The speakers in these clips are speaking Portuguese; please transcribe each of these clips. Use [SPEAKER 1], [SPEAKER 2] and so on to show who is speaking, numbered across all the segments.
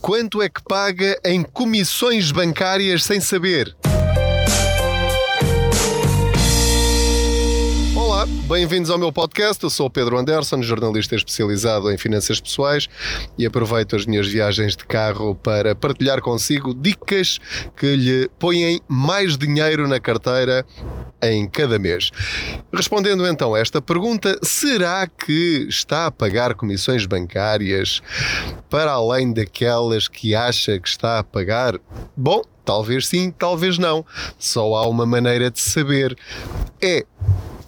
[SPEAKER 1] Quanto é que paga em comissões bancárias sem saber? Bem-vindos ao meu podcast. Eu sou o Pedro Anderson, jornalista especializado em finanças pessoais e aproveito as minhas viagens de carro para partilhar consigo dicas que lhe põem mais dinheiro na carteira em cada mês. Respondendo então a esta pergunta, será que está a pagar comissões bancárias para além daquelas que acha que está a pagar? Bom, talvez sim, talvez não. Só há uma maneira de saber. É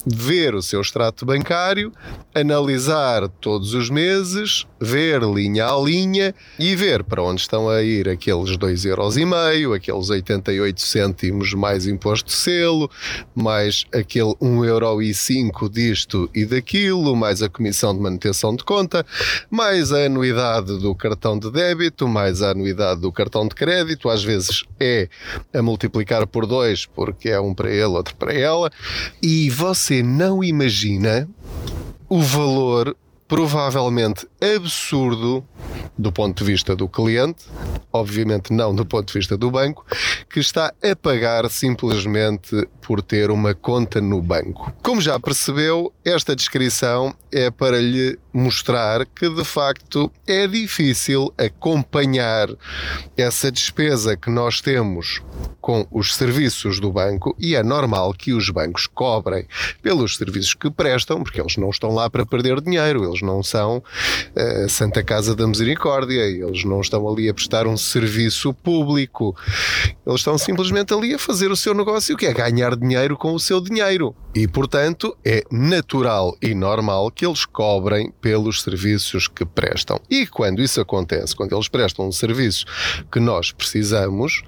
[SPEAKER 1] ver o seu extrato bancário, analisar todos os meses, ver linha a linha e ver para onde estão a ir aqueles 2,5€, aqueles 88 cêntimos mais imposto de selo, mais aquele 1,05€ disto e daquilo, mais a comissão de manutenção de conta, mais a anuidade do cartão de débito, mais a anuidade do cartão de crédito, às vezes é a multiplicar por dois porque é um para ele, outro para ela, e você você não imagina o valor provavelmente absurdo do ponto de vista do cliente, obviamente não do ponto de vista do banco, que está a pagar simplesmente por ter uma conta no banco. Como já percebeu, esta descrição é para lhe mostrar que de facto é difícil acompanhar essa despesa que nós temos com os serviços do banco e é normal que os bancos cobrem pelos serviços que prestam, porque eles não estão lá para perder dinheiro, eles não são uh, Santa Casa da Misericórdia, eles não estão ali a prestar um serviço público, eles estão simplesmente ali a fazer o seu negócio, que é ganhar dinheiro com o seu dinheiro. E, portanto, é natural e normal que eles cobrem pelos serviços que prestam. E quando isso acontece, quando eles prestam um serviço que nós precisamos,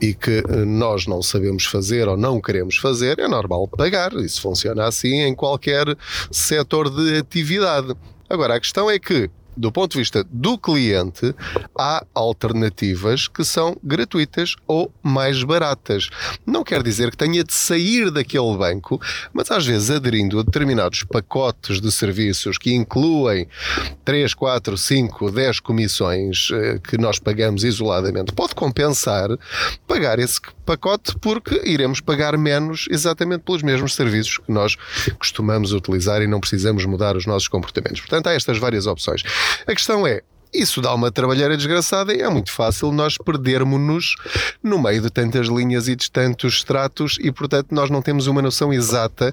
[SPEAKER 1] e que eh, nós não sabemos fazer ou não queremos fazer, é normal pagar. Isso funciona assim em qualquer setor de atividade. Agora, a questão é que do ponto de vista do cliente, há alternativas que são gratuitas ou mais baratas. Não quer dizer que tenha de sair daquele banco, mas às vezes aderindo a determinados pacotes de serviços que incluem 3, 4, 5, 10 comissões eh, que nós pagamos isoladamente, pode compensar pagar esse pacote porque iremos pagar menos exatamente pelos mesmos serviços que nós costumamos utilizar e não precisamos mudar os nossos comportamentos. Portanto, há estas várias opções. A questão é, isso dá uma trabalheira desgraçada e é muito fácil nós perdermos-nos no meio de tantas linhas e de tantos extratos e, portanto, nós não temos uma noção exata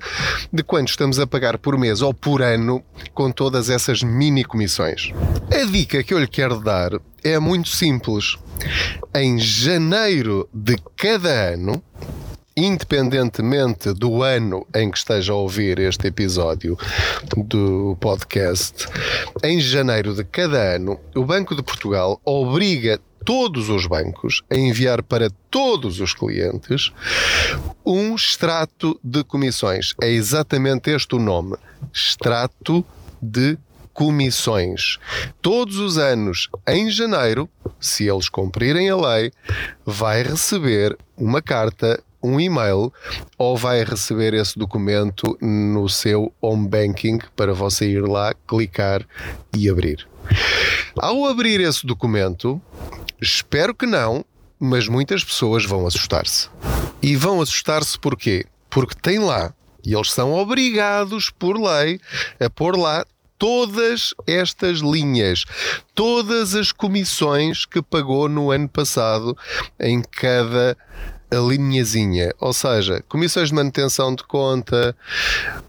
[SPEAKER 1] de quanto estamos a pagar por mês ou por ano com todas essas mini comissões. A dica que eu lhe quero dar é muito simples. Em janeiro de cada ano, independentemente do ano em que esteja a ouvir este episódio do podcast, em janeiro de cada ano, o Banco de Portugal obriga todos os bancos a enviar para todos os clientes um extrato de comissões. É exatamente este o nome: extrato de comissões. Todos os anos, em janeiro, se eles cumprirem a lei, vai receber uma carta um e-mail ou vai receber esse documento no seu home banking para você ir lá, clicar e abrir. Ao abrir esse documento, espero que não, mas muitas pessoas vão assustar-se. E vão assustar-se porquê? Porque tem lá, e eles são obrigados por lei a pôr lá todas estas linhas, todas as comissões que pagou no ano passado em cada a linhazinha, ou seja, comissões de manutenção de conta,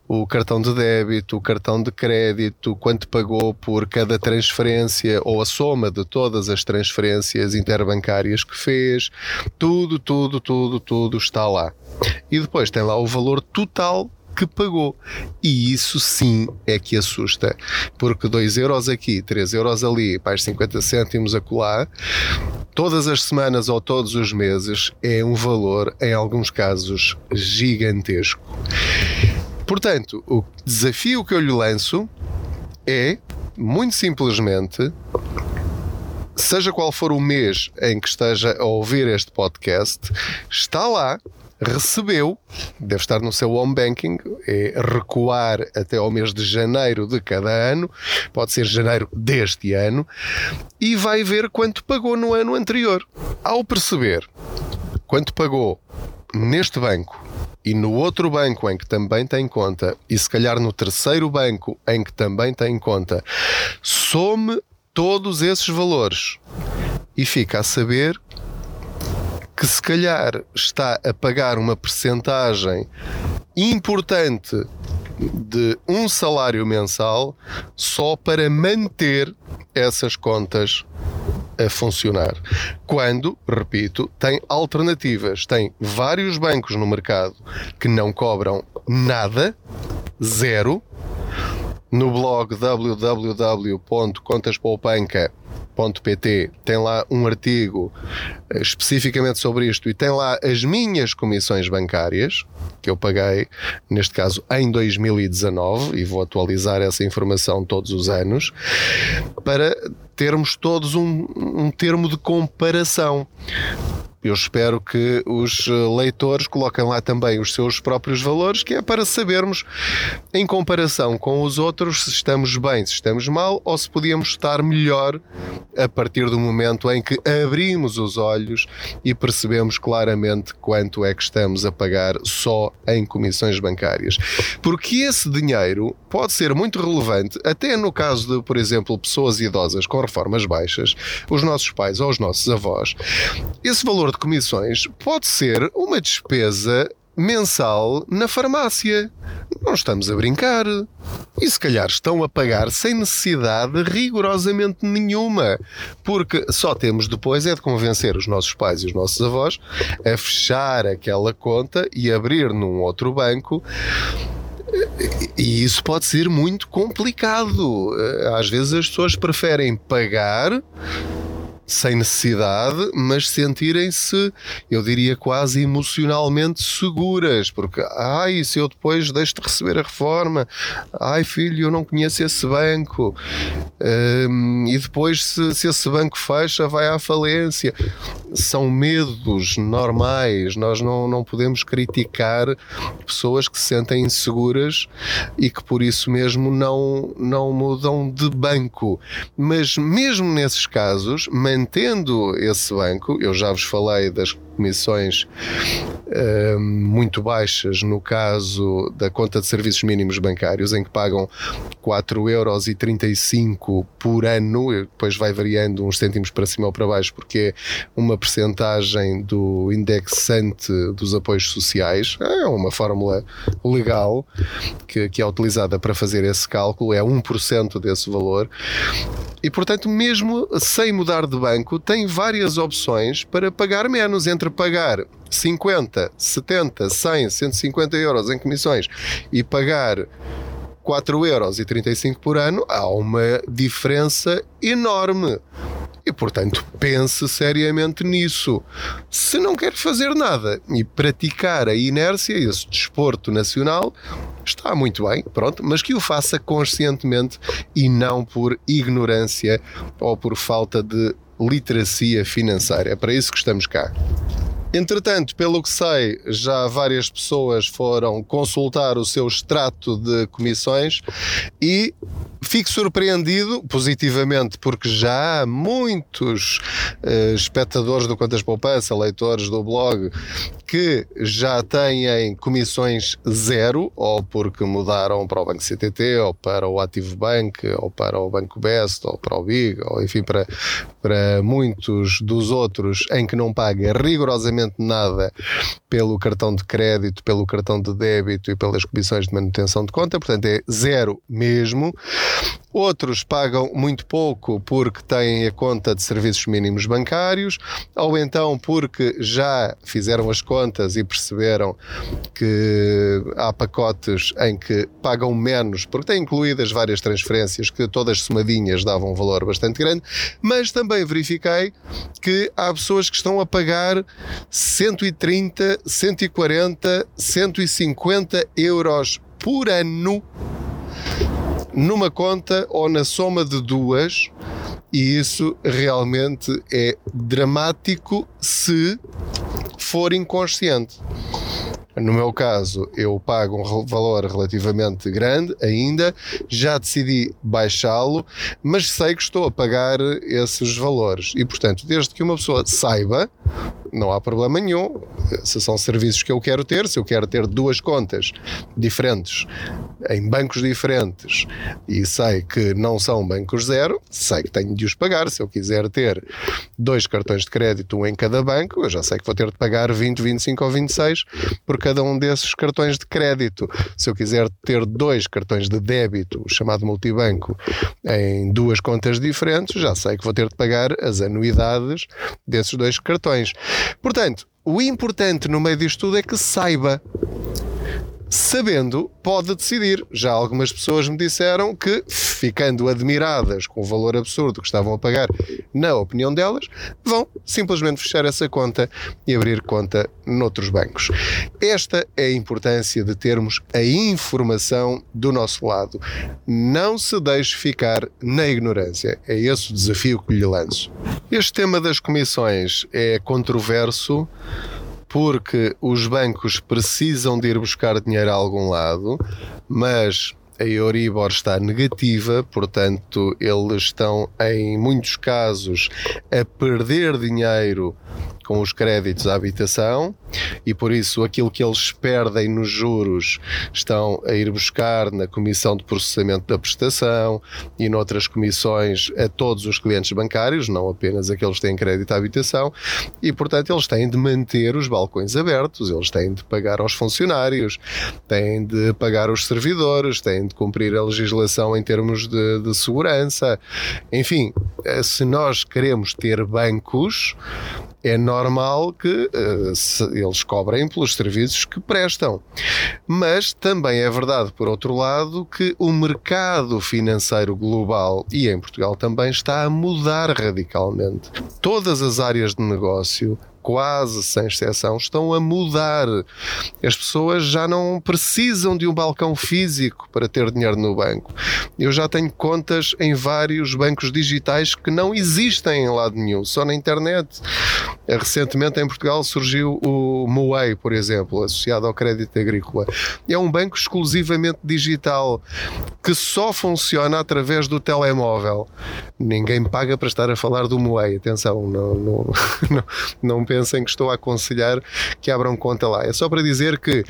[SPEAKER 1] o cartão de débito, o cartão de crédito, quanto pagou por cada transferência ou a soma de todas as transferências interbancárias que fez, tudo, tudo, tudo, tudo está lá. E depois tem lá o valor total que pagou. E isso sim é que assusta, porque 2 euros aqui, 3 euros ali, mais 50 cêntimos acolá, todas as semanas ou todos os meses é um valor, em alguns casos, gigantesco. Portanto, o desafio que eu lhe lanço é, muito simplesmente, seja qual for o mês em que esteja a ouvir este podcast, está lá recebeu, deve estar no seu home banking, é recuar até ao mês de janeiro de cada ano, pode ser janeiro deste ano, e vai ver quanto pagou no ano anterior. Ao perceber quanto pagou neste banco e no outro banco em que também tem conta, e se calhar no terceiro banco em que também tem conta, some todos esses valores e fica a saber que se calhar está a pagar uma percentagem importante de um salário mensal só para manter essas contas a funcionar. Quando, repito, tem alternativas, tem vários bancos no mercado que não cobram nada, zero. No blog tem lá um artigo eh, especificamente sobre isto e tem lá as minhas comissões bancárias que eu paguei, neste caso em 2019, e vou atualizar essa informação todos os anos, para termos todos um, um termo de comparação. Eu espero que os leitores coloquem lá também os seus próprios valores, que é para sabermos, em comparação com os outros, se estamos bem, se estamos mal ou se podíamos estar melhor a partir do momento em que abrimos os olhos e percebemos claramente quanto é que estamos a pagar só em comissões bancárias. Porque esse dinheiro pode ser muito relevante, até no caso de, por exemplo, pessoas idosas com reformas baixas, os nossos pais ou os nossos avós. Esse valor valor de comissões pode ser uma despesa mensal na farmácia. Não estamos a brincar. E se calhar estão a pagar sem necessidade rigorosamente nenhuma, porque só temos depois é de convencer os nossos pais e os nossos avós a fechar aquela conta e abrir num outro banco. E isso pode ser muito complicado. Às vezes as pessoas preferem pagar sem necessidade, mas sentirem-se, eu diria, quase emocionalmente seguras, porque, ai, se eu depois deixo de receber a reforma, ai, filho, eu não conheço esse banco, um, e depois, se, se esse banco fecha, vai à falência. São medos normais, nós não, não podemos criticar pessoas que se sentem inseguras e que por isso mesmo não, não mudam de banco. Mas mesmo nesses casos, mantendo esse banco, eu já vos falei das comissões uh, muito baixas no caso da conta de serviços mínimos bancários, em que pagam 4,35€ por ano, depois vai variando uns cêntimos para cima ou para baixo, porque é uma percentagem do indexante dos apoios sociais, é uma fórmula legal que, que é utilizada para fazer esse cálculo, é 1% desse valor. E portanto, mesmo sem mudar de banco, tem várias opções para pagar menos entre pagar 50, 70, 100, 150 euros em comissões e pagar 4 euros e 35 por ano, há uma diferença enorme. E, portanto, pense seriamente nisso. Se não quer fazer nada e praticar a inércia, esse desporto nacional, está muito bem, pronto, mas que o faça conscientemente e não por ignorância ou por falta de literacia financeira. É para isso que estamos cá. Entretanto, pelo que sei, já várias pessoas foram consultar o seu extrato de comissões e fico surpreendido positivamente porque já há muitos uh, espectadores do Quantas Poupança, leitores do blog, que já têm comissões zero, ou porque mudaram para o Banco CTT, ou para o Active Bank, ou para o Banco Best, ou para o Big, ou enfim, para, para muitos dos outros em que não paga rigorosamente nada pelo cartão de crédito, pelo cartão de débito e pelas comissões de manutenção de conta, portanto é zero mesmo. Outros pagam muito pouco porque têm a conta de serviços mínimos bancários, ou então porque já fizeram as contas e perceberam que há pacotes em que pagam menos, porque têm incluídas várias transferências que todas somadinhas davam um valor bastante grande, mas também verifiquei que há pessoas que estão a pagar 130, 140, 150 euros por ano numa conta ou na soma de duas, e isso realmente é dramático se for inconsciente. No meu caso, eu pago um valor relativamente grande ainda, já decidi baixá-lo, mas sei que estou a pagar esses valores. E, portanto, desde que uma pessoa saiba, não há problema nenhum. Se são serviços que eu quero ter, se eu quero ter duas contas diferentes, em bancos diferentes, e sei que não são bancos zero, sei que tenho de os pagar. Se eu quiser ter dois cartões de crédito, um em cada banco, eu já sei que vou ter de pagar 20, 25 ou 26 por cada um desses cartões de crédito. Se eu quiser ter dois cartões de débito, chamado multibanco, em duas contas diferentes, já sei que vou ter de pagar as anuidades desses dois cartões. Portanto, o importante no meio disto tudo é que saiba sabendo, pode decidir. Já algumas pessoas me disseram que, ficando admiradas com o valor absurdo que estavam a pagar, na opinião delas, vão simplesmente fechar essa conta e abrir conta noutros bancos. Esta é a importância de termos a informação do nosso lado. Não se deixe ficar na ignorância. É esse o desafio que lhe lanço. Este tema das comissões é controverso porque os bancos precisam de ir buscar dinheiro a algum lado, mas a Euribor está negativa, portanto, eles estão, em muitos casos, a perder dinheiro com os créditos à habitação e por isso aquilo que eles perdem nos juros estão a ir buscar na comissão de processamento da prestação e noutras comissões a todos os clientes bancários, não apenas aqueles que têm crédito à habitação, e portanto eles têm de manter os balcões abertos, eles têm de pagar aos funcionários, têm de pagar os servidores, têm de cumprir a legislação em termos de, de segurança. Enfim, eh, se nós queremos ter bancos, é normal que uh, eles cobrem pelos serviços que prestam. Mas também é verdade, por outro lado, que o mercado financeiro global e em Portugal também está a mudar radicalmente. Todas as áreas de negócio quase sem exceção, estão a mudar. As pessoas já não precisam de um balcão físico para ter dinheiro no banco. Eu já tenho contas em vários bancos digitais que não existem em lado nenhum, só na internet. Recentemente em Portugal surgiu o Moei, por exemplo, associado ao crédito agrícola. É um banco exclusivamente digital que só funciona através do telemóvel. Ninguém paga para estar a falar do Moei, atenção, não, não, não, não pensem que estou a aconselhar que abram conta lá. É só para dizer que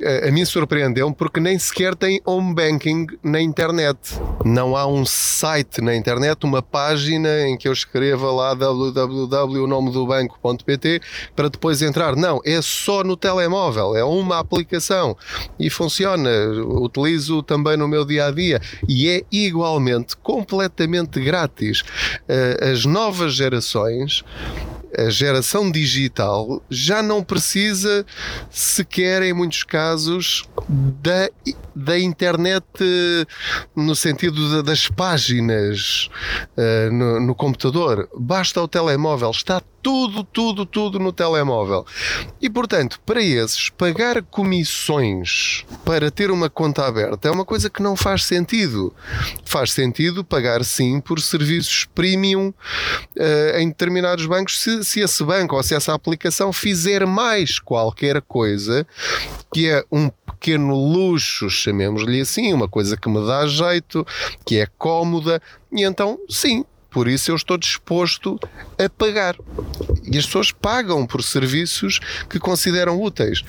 [SPEAKER 1] eh, a mim surpreendeu-me porque nem sequer tem home banking na internet. Não há um site na internet, uma página em que eu escreva lá www.nomedobanco.pt para depois entrar. Não, é só no telemóvel, é uma aplicação e funciona. Utilizo também no meu dia a dia e é igualmente completamente grátis. Eh, as novas gerações a geração digital já não precisa sequer, em muitos casos, da, da internet no sentido das páginas uh, no, no computador. Basta o telemóvel, está tudo, tudo, tudo no telemóvel. E portanto, para esses, pagar comissões para ter uma conta aberta é uma coisa que não faz sentido. Faz sentido pagar sim por serviços premium uh, em determinados bancos se, se esse banco ou se essa aplicação fizer mais qualquer coisa que é um pequeno luxo, chamemos-lhe assim, uma coisa que me dá jeito, que é cómoda, e então sim, por isso eu estou disposto a pagar. E as pessoas pagam por serviços que consideram úteis.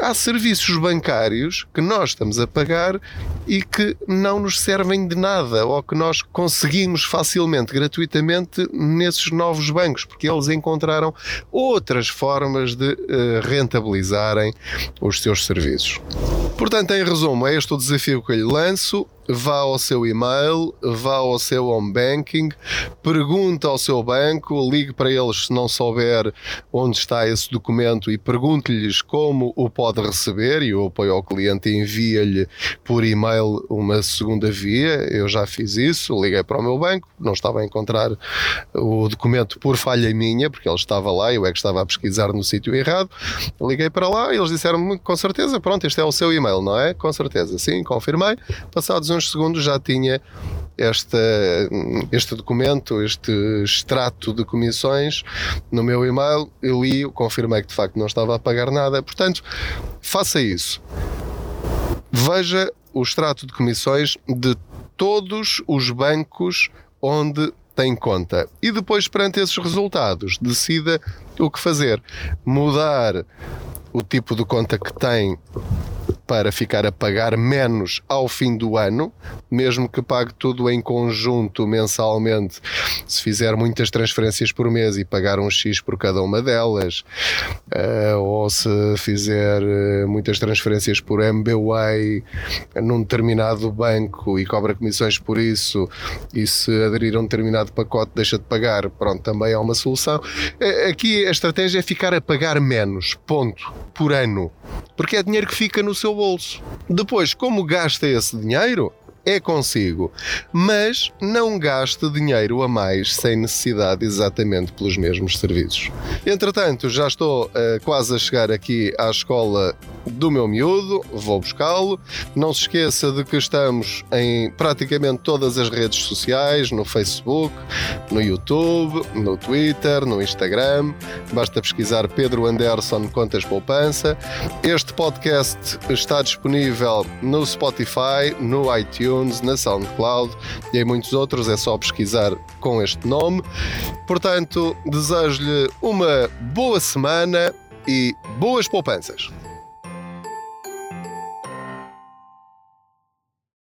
[SPEAKER 1] Há serviços bancários que nós estamos a pagar e que não nos servem de nada ou que nós conseguimos facilmente, gratuitamente, nesses novos bancos, porque eles encontraram outras formas de uh, rentabilizarem os seus serviços. Portanto, em resumo, é este o desafio que eu lhe lanço vá ao seu e-mail, vá ao seu home banking, pergunte ao seu banco, ligue para eles se não souber onde está esse documento e pergunte-lhes como o pode receber e o apoio ao cliente envia-lhe por e-mail uma segunda via. Eu já fiz isso, liguei para o meu banco, não estava a encontrar o documento por falha minha, porque ele estava lá, eu é que estava a pesquisar no sítio errado. Liguei para lá e eles disseram-me com certeza, pronto, este é o seu e-mail, não é? Com certeza, sim, confirmei. Passados uns segundos já tinha esta, este documento, este extrato de comissões no meu e-mail, eu li, confirmei que de facto não estava a pagar nada. Portanto, faça isso. Veja o extrato de comissões de todos os bancos onde tem conta. E depois, perante esses resultados, decida o que fazer. Mudar o tipo de conta que tem para ficar a pagar menos ao fim do ano, mesmo que pague tudo em conjunto mensalmente, se fizer muitas transferências por mês e pagar um X por cada uma delas, uh, ou se fizer uh, muitas transferências por MBWay num determinado banco e cobra comissões por isso, e se aderir a um determinado pacote deixa de pagar, pronto, também é uma solução. Uh, aqui a estratégia é ficar a pagar menos, ponto, por ano, porque é dinheiro que fica no seu bolso. Depois, como gasta esse dinheiro? É consigo, mas não gaste dinheiro a mais sem necessidade exatamente pelos mesmos serviços. Entretanto, já estou uh, quase a chegar aqui à escola do meu miúdo, vou buscá-lo. Não se esqueça de que estamos em praticamente todas as redes sociais, no Facebook, no YouTube, no Twitter, no Instagram. Basta pesquisar Pedro Anderson Contas Poupança. Este podcast está disponível no Spotify, no iTunes iTunes, na SoundCloud e em muitos outros. É só pesquisar com este nome. Portanto, desejo-lhe uma boa semana e boas poupanças.